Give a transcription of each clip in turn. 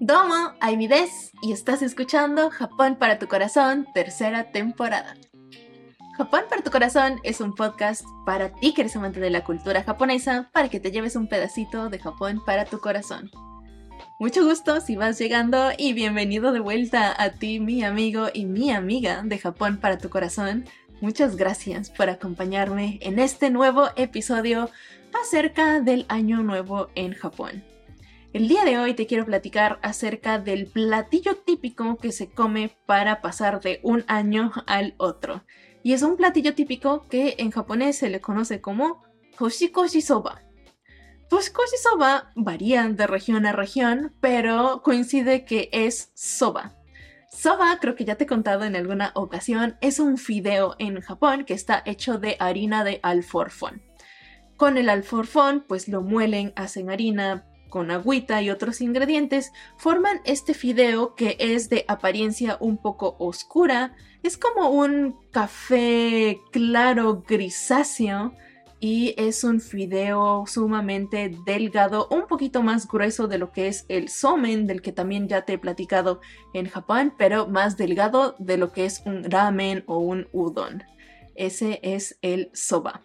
Domo, Aimi des, y estás escuchando Japón para tu corazón, tercera temporada. Japón para tu corazón es un podcast para ti que eres amante de la cultura japonesa, para que te lleves un pedacito de Japón para tu corazón. Mucho gusto si vas llegando y bienvenido de vuelta a ti, mi amigo y mi amiga de Japón para tu corazón. Muchas gracias por acompañarme en este nuevo episodio acerca del Año Nuevo en Japón. El día de hoy te quiero platicar acerca del platillo típico que se come para pasar de un año al otro. Y es un platillo típico que en japonés se le conoce como Toshikoshi Soba. Toshikoshi Soba varía de región a región, pero coincide que es soba. Soba, creo que ya te he contado en alguna ocasión, es un fideo en Japón que está hecho de harina de alforfón. Con el alforfón, pues lo muelen, hacen harina, con agüita y otros ingredientes, forman este fideo que es de apariencia un poco oscura. Es como un café claro grisáceo y es un fideo sumamente delgado, un poquito más grueso de lo que es el somen, del que también ya te he platicado en Japón, pero más delgado de lo que es un ramen o un udon. Ese es el soba.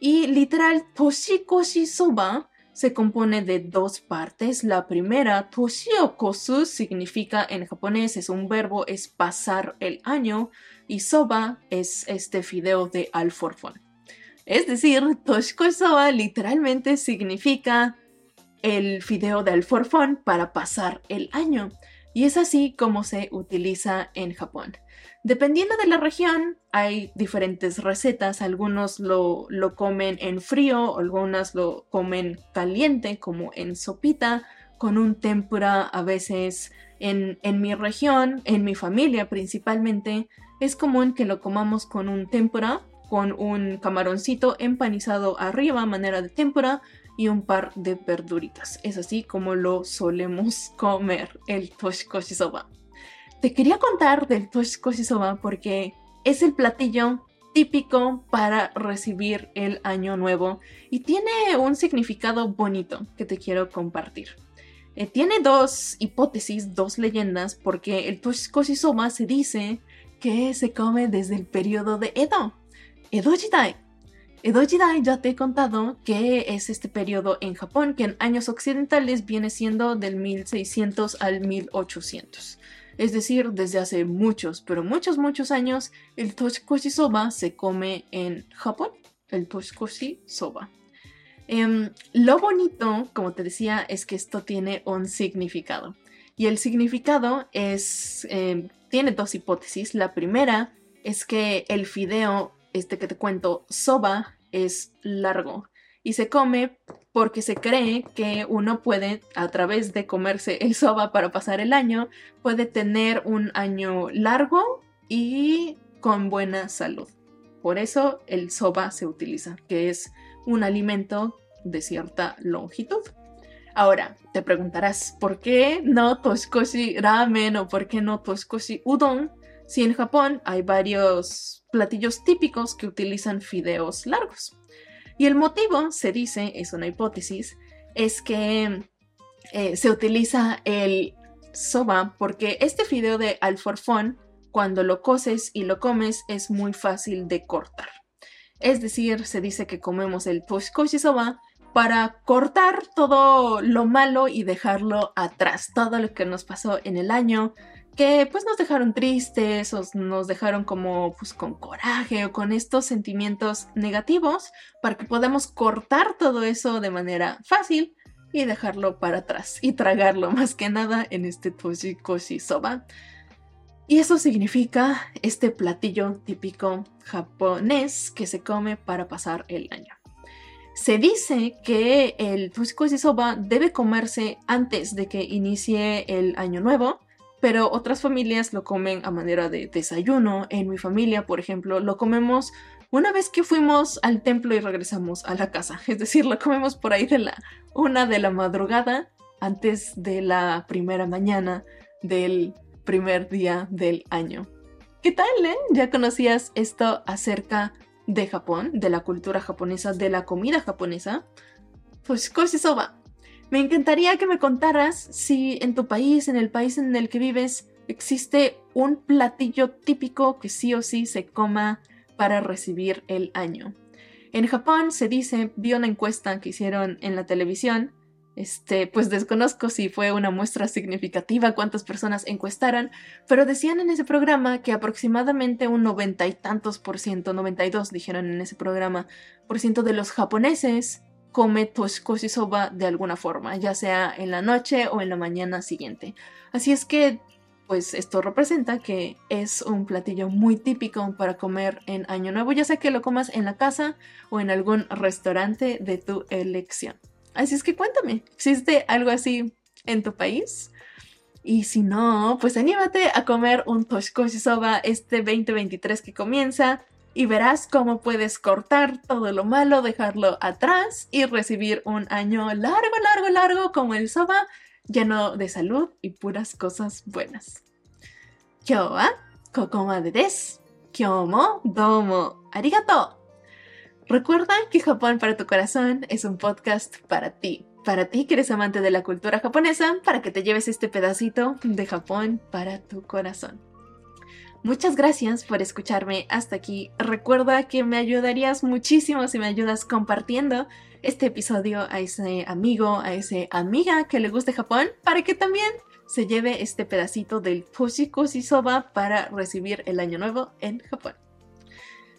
Y literal, toshikoshi soba se compone de dos partes. La primera, Toshiokosu, significa en japonés, es un verbo, es pasar el año, y soba es este fideo de alforfón. Es decir, Toshikoshi soba literalmente significa el fideo de alforfón para pasar el año, y es así como se utiliza en Japón. Dependiendo de la región, hay diferentes recetas. Algunos lo, comen en frío, algunas lo comen caliente, como en sopita, con un tempura a veces. En, en mi región, en mi familia principalmente, es común que lo comamos con un tempura, con un camaroncito empanizado arriba, manera de tempura, y un par de verduritas. Es así como lo solemos comer el toshikoshi soba. Te quería contar del Toshikoshi Soba porque es el platillo típico para recibir el año nuevo y tiene un significado bonito que te quiero compartir. Eh, tiene dos hipótesis, dos leyendas, porque el Toshikoshi Soba se dice que se come desde el periodo de Edo, Edo Jidai. Edo Jidai ya te he contado que es este periodo en Japón que en años occidentales viene siendo del 1600 al 1800. Es decir, desde hace muchos, pero muchos, muchos años, el toshikoshi soba se come en Japón, el toshikoshi soba. Em, lo bonito, como te decía, es que esto tiene un significado. Y el significado es, em, tiene dos hipótesis. La primera es que el fideo, este que te cuento, soba, es largo y se come porque se cree que uno puede, a través de comerse el soba para pasar el año, puede tener un año largo y con buena salud. Por eso el soba se utiliza, que es un alimento de cierta longitud. Ahora, te preguntarás, ¿por qué no toshikoshi ramen o por qué no toshikoshi udon? Si en Japón hay varios platillos típicos que utilizan fideos largos. Y el motivo, se dice, es una hipótesis, es que eh, se utiliza el soba porque este fideo de alforfón, cuando lo coces y lo comes, es muy fácil de cortar. Es decir, se dice que comemos el toshikoshi soba para cortar todo lo malo y dejarlo atrás, todo lo que nos pasó en el año, que pues nos dejaron tristes o nos dejaron como pues con coraje o con estos sentimientos negativos para que podamos cortar todo eso de manera fácil y dejarlo para atrás y tragarlo más que nada en este toshikoshi soba. Y eso significa este platillo típico japonés que se come para pasar el año. Se dice que el toshikoshi soba debe comerse antes de que inicie el año nuevo pero otras familias lo comen a manera de desayuno. En mi familia, por ejemplo, lo comemos una vez que fuimos al templo y regresamos a la casa. Es decir, lo comemos por ahí de la una de la madrugada antes de la primera mañana del primer día del año. ¿Qué tal, eh? ¿Ya conocías esto acerca de Japón, de la cultura japonesa, de la comida japonesa? Toshikoshi Soba. Me encantaría que me contaras si en tu país, en el país en el que vives, existe un platillo típico que sí o sí se coma para recibir el año. En Japón se dice, vi una encuesta que hicieron en la televisión, este, pues desconozco si fue una muestra significativa cuántas personas encuestaron, pero decían en ese programa que aproximadamente un noventa y tantos por ciento, 92 dijeron en ese programa, por ciento de los japoneses come toshikoshi soba de alguna forma, ya sea en la noche o en la mañana siguiente. Así es que pues esto representa que es un platillo muy típico para comer en Año Nuevo, ya sea que lo comas en la casa o en algún restaurante de tu elección. Así es que cuéntame, ¿existe algo así en tu país? Y si no, pues anímate a comer un Toshikoshi Soba este 2023 que comienza y verás cómo puedes cortar todo lo malo, dejarlo atrás y recibir un año largo, largo, largo como el soba lleno de salud y puras cosas buenas. Kyo wa kokomade desu. Kyo mo domo arigato. Recuerda que Japón para tu corazón es un podcast para ti. Para ti que eres amante de la cultura japonesa, para que te lleves este pedacito de Japón para tu corazón. Muchas gracias por escucharme hasta aquí. Recuerda que me ayudarías muchísimo si me ayudas compartiendo este episodio a ese amigo, a ese amiga que le guste Japón, para que también se lleve este pedacito del Toshikoshi Soba para recibir el año nuevo en Japón.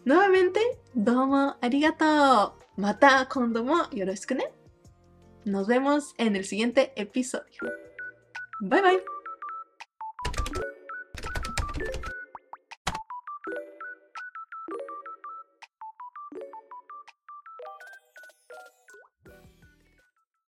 Nuevamente, domo arigato. Mata kondo mo yoroshiku ne. Nos vemos en el siguiente episodio. Bye bye.